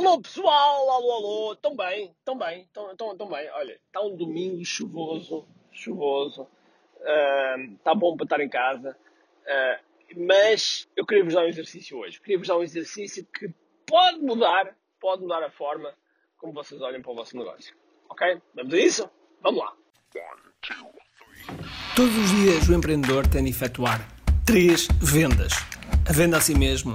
Alô pessoal, alô, alô, tão bem, tão bem, tão, tão, tão bem. Olha, está um domingo chuvoso, chuvoso, está bom para estar em casa, uh, mas eu queria vos dar um exercício hoje. Queria vos dar um exercício que pode mudar, pode mudar a forma como vocês olham para o vosso negócio. Ok? Vamos a isso? Vamos lá. Todos os dias o empreendedor tem de efetuar três vendas: a venda a si mesmo,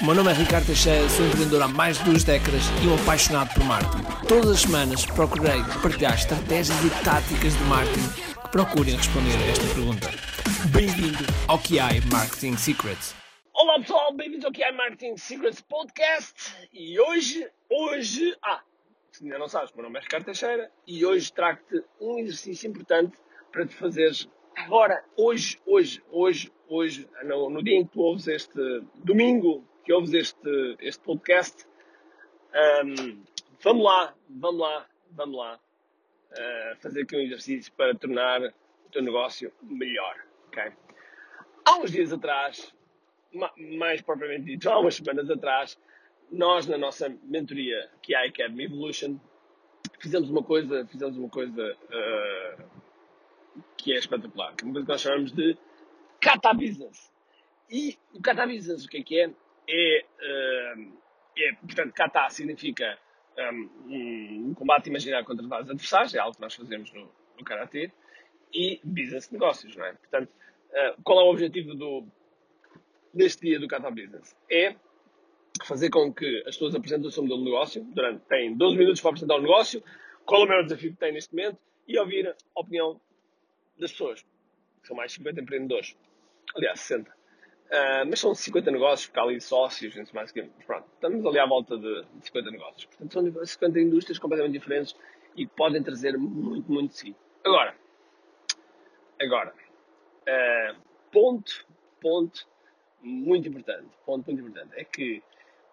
O meu nome é Ricardo Teixeira, sou empreendedor há mais de duas décadas e um apaixonado por marketing. Todas as semanas procurei partilhar estratégias e táticas de marketing que procurem responder a esta pergunta. Bem-vindo ao QI Marketing Secrets. Olá pessoal, bem-vindos ao QI Marketing Secrets Podcast e hoje, hoje, ah, se ainda não sabes, meu nome é Ricardo Teixeira e hoje trago-te um exercício importante para te fazeres agora, hoje, hoje, hoje, hoje, no, no dia em que tu ouves este domingo, que ouves este, este podcast, um, vamos lá, vamos lá, vamos lá uh, fazer aqui um exercício para tornar o teu negócio melhor. Okay? Há uns dias atrás, mais propriamente dito, há umas semanas atrás, nós na nossa mentoria, que é a Academy Evolution, fizemos uma coisa, fizemos uma coisa uh, que é espetacular, que nós chamamos de Kata Business. E o Kata Business, o que é que é? É, uh, é portanto, kata significa um, um, combate imaginário contra vários adversários, é algo que nós fazemos no, no Karatê, e business negócios, não é? Portanto, uh, qual é o objetivo do, deste dia do Kata Business? É fazer com que as pessoas apresentem o seu modelo de negócio, durante, têm 12 minutos para apresentar o negócio, qual é o maior desafio que têm neste momento, e ouvir a opinião das pessoas, são mais de 50 empreendedores. Aliás, 60. Uh, mas são 50 negócios, porque há ali sócios, gente mais que. Pronto, estamos ali à volta de 50 negócios. Portanto, são 50 indústrias completamente diferentes e podem trazer muito, muito de si. Agora, agora, uh, ponto, ponto muito importante, ponto muito importante, é que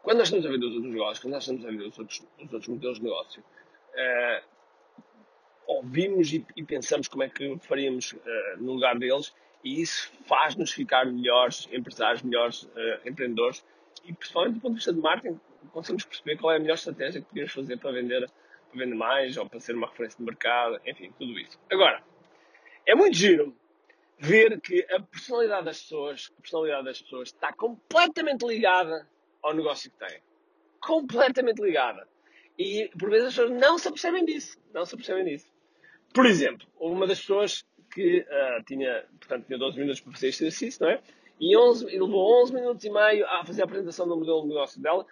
quando nós estamos a ver os outros negócios, quando nós estamos a ver os outros, os outros modelos de negócio, uh, ouvimos e, e, pensamos como é que faríamos no lugar deles e isso faz-nos ficar melhores empresários, melhores uh, empreendedores e, principalmente do ponto de vista de marketing, conseguimos perceber qual é a melhor estratégia que podemos fazer para vender, para vender mais ou para ser uma referência de mercado, enfim, tudo isso. Agora, é muito giro ver que a personalidade das pessoas, a personalidade das pessoas está completamente ligada ao negócio que têm. Completamente ligada. E por vezes as pessoas não se apercebem disso. Não se apercebem disso. Por exemplo, uma das pessoas que uh, tinha, portanto, tinha 12 minutos para fazer este exercício, não é? E, 11, e levou 11 minutos e meio a fazer a apresentação do modelo de negócio dela.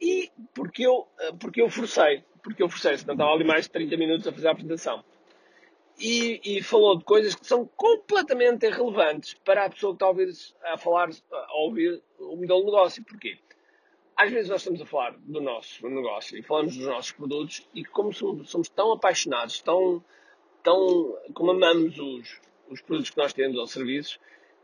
E porque eu, uh, porque eu forcei, porque eu forcei, senão estava ali mais de 30 minutos a fazer a apresentação. E, e, falou de coisas que são completamente irrelevantes para a pessoa que está a ouvir, a falar, a ouvir o modelo de negócio. Porquê? Às vezes nós estamos a falar do nosso negócio e falamos dos nossos produtos e como somos, somos tão apaixonados, tão, tão, como amamos os, os produtos que nós temos ou serviços,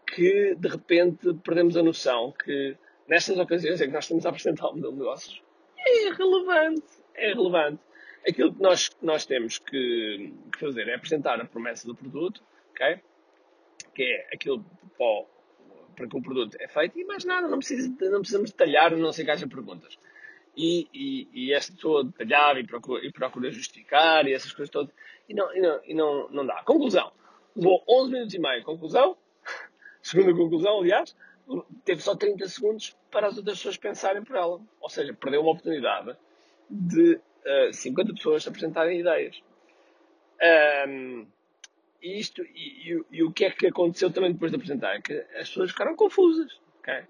que de repente perdemos a noção que nestas ocasiões em que nós estamos a apresentar o modelo de negócios é relevante, é relevante. Aquilo que nós, nós temos que, que fazer é apresentar a promessa do produto, ok? Que é aquilo para, para que o produto é feito e mais nada, não, precisa, não precisamos detalhar, não sei que haja perguntas. E, e, e pessoa detalhava e procura, e procura justificar e essas coisas todas e não, e não, e não, não dá. Conclusão. Levou 11 minutos e meio. Conclusão. Segunda conclusão, aliás, teve só 30 segundos para as outras pessoas pensarem por ela. Ou seja, perdeu uma oportunidade de uh, eh, 50 pessoas apresentarem ideias. Um, isto, e, e, e, o que é que aconteceu também depois de apresentar? É que as pessoas ficaram confusas. Okay?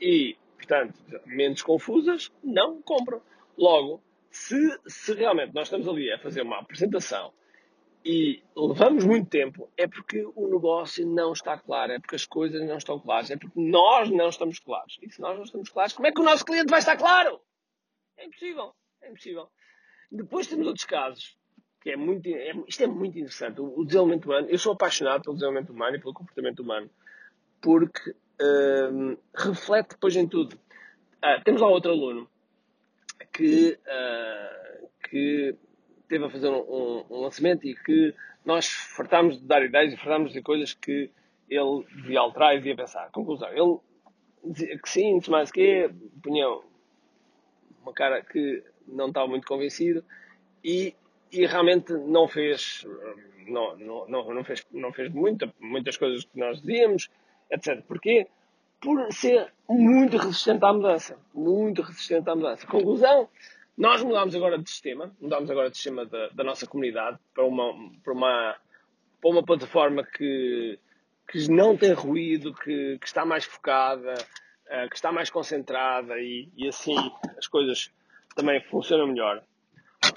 E, portanto, menos confusas, não compram. Logo, se, se realmente nós estamos ali a fazer uma apresentação e levamos muito tempo, é porque o negócio não está claro, é porque as coisas não estão claras, é porque nós não estamos claros. E se nós não estamos claros, como é que o nosso cliente vai estar claro? É impossível. É impossível. Depois temos outros casos que é muito, é, isto é muito interessante. O, o, desenvolvimento humano, eu sou apaixonado pelo desenvolvimento humano e pelo comportamento humano, porque reflete depois em tudo. Uh, temos lá outro aluno que, uh, que teve a fazer um, um, um, lançamento e que nós fartámos de dar ideias e fartámos de coisas que ele devia alterar e devia pensar. Conclusão, ele dizia que sim, mais que punha uma cara que não estava muito convencido e, e realmente não fez, não, não, não, fez, não fez muita, muitas coisas que nós dizíamos, etc. Porquê? Por ser muito resistente à mudança. Muito resistente à mudança. Conclusão, nós mudámos agora de sistema, mudámos agora de sistema da, da nossa comunidade para uma, para uma, para uma plataforma que, que não tem ruído, que, que está mais focada, uh, que está mais concentrada e, e assim as coisas também funcionam melhor.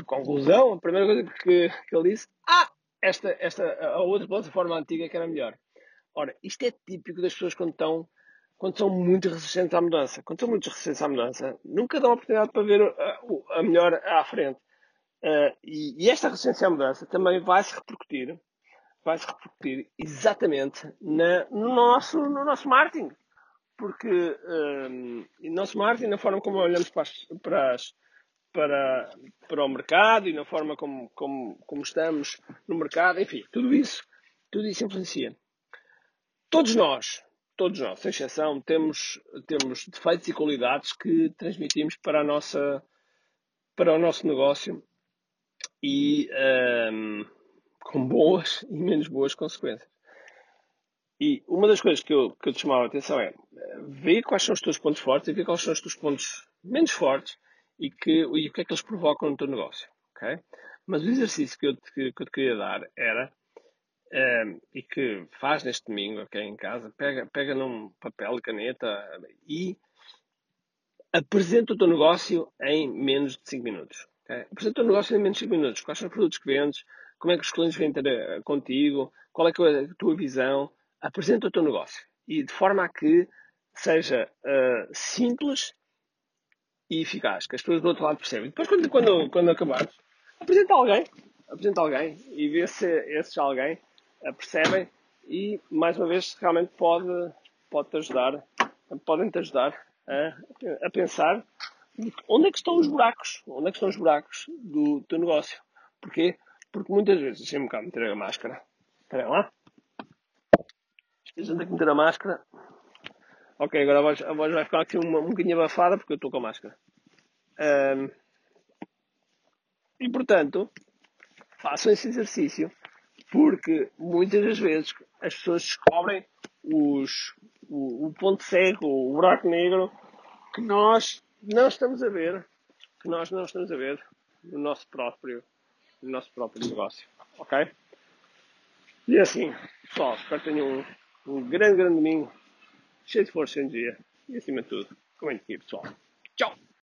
Conclusão, a primeira coisa que, que ele disse, ah, esta, esta, a outra plataforma antiga que era melhor. Ora, isto é típico das pessoas quando estão, quando são muito resistentes à mudança. Quando são muito resistentes à mudança, nunca dão a oportunidade para ver a, a melhor à frente. Uh, e, e, esta resistência à mudança também vai se repercutir, vai se repercutir exatamente na, no, nosso, no nosso marketing. Porque um, no nosso marketing, na forma como olhamos para as, para as para, para o mercado e na forma como, como, como estamos no mercado, enfim, tudo isso, tudo isso influencia. Todos nós, todos nós, sem exceção, temos, temos defeitos e qualidades que transmitimos para, a nossa, para o nosso negócio e um, com boas e menos boas consequências. E uma das coisas que eu, que eu te chamava a atenção é ver quais são os teus pontos fortes e ver quais são os teus pontos menos fortes e, que, e o que é que eles provocam no teu negócio. Okay? Mas o exercício que eu, te, que eu te queria dar era, ehm, e que faz neste domingo okay, em casa, pega, pega num papel caneta e apresenta o teu negócio em menos de 5 minutos. Okay? Apresenta o teu negócio em menos de 5 minutos. Quais são os produtos que vendes? Como é que os clientes vêm ter eh, contigo? Qual é, é a tua visão? Apresenta o teu negócio. E de forma a que seja uh, simples e eficaz, que as pessoas do outro lado percebem. Depois, quando, quando, quando acabares, apresenta alguém, apresenta alguém e vê se esses alguém percebem e, mais uma vez, realmente pode, pode ajudar, podem te ajudar a, a pensar onde é que estão os buracos, onde é que estão os buracos do teu negócio. Porquê? Porque muitas vezes, deixem-me cá meter a máscara, espera lá, que meter a máscara Ok, agora a voz, a voz vai ficar aqui uma, um bocadinho abafada porque eu estou com a máscara. Um, e portanto, façam esse exercício porque muitas das vezes as pessoas descobrem os, o, o ponto cego, o buraco negro que nós não estamos a ver, que nós não estamos a ver no nosso próprio, no nosso próprio negócio. Ok? E assim, pessoal, espero que tenham um, um grande, grande domingo cheio de força em dia e acima de tudo, comente aqui pessoal. Tchau!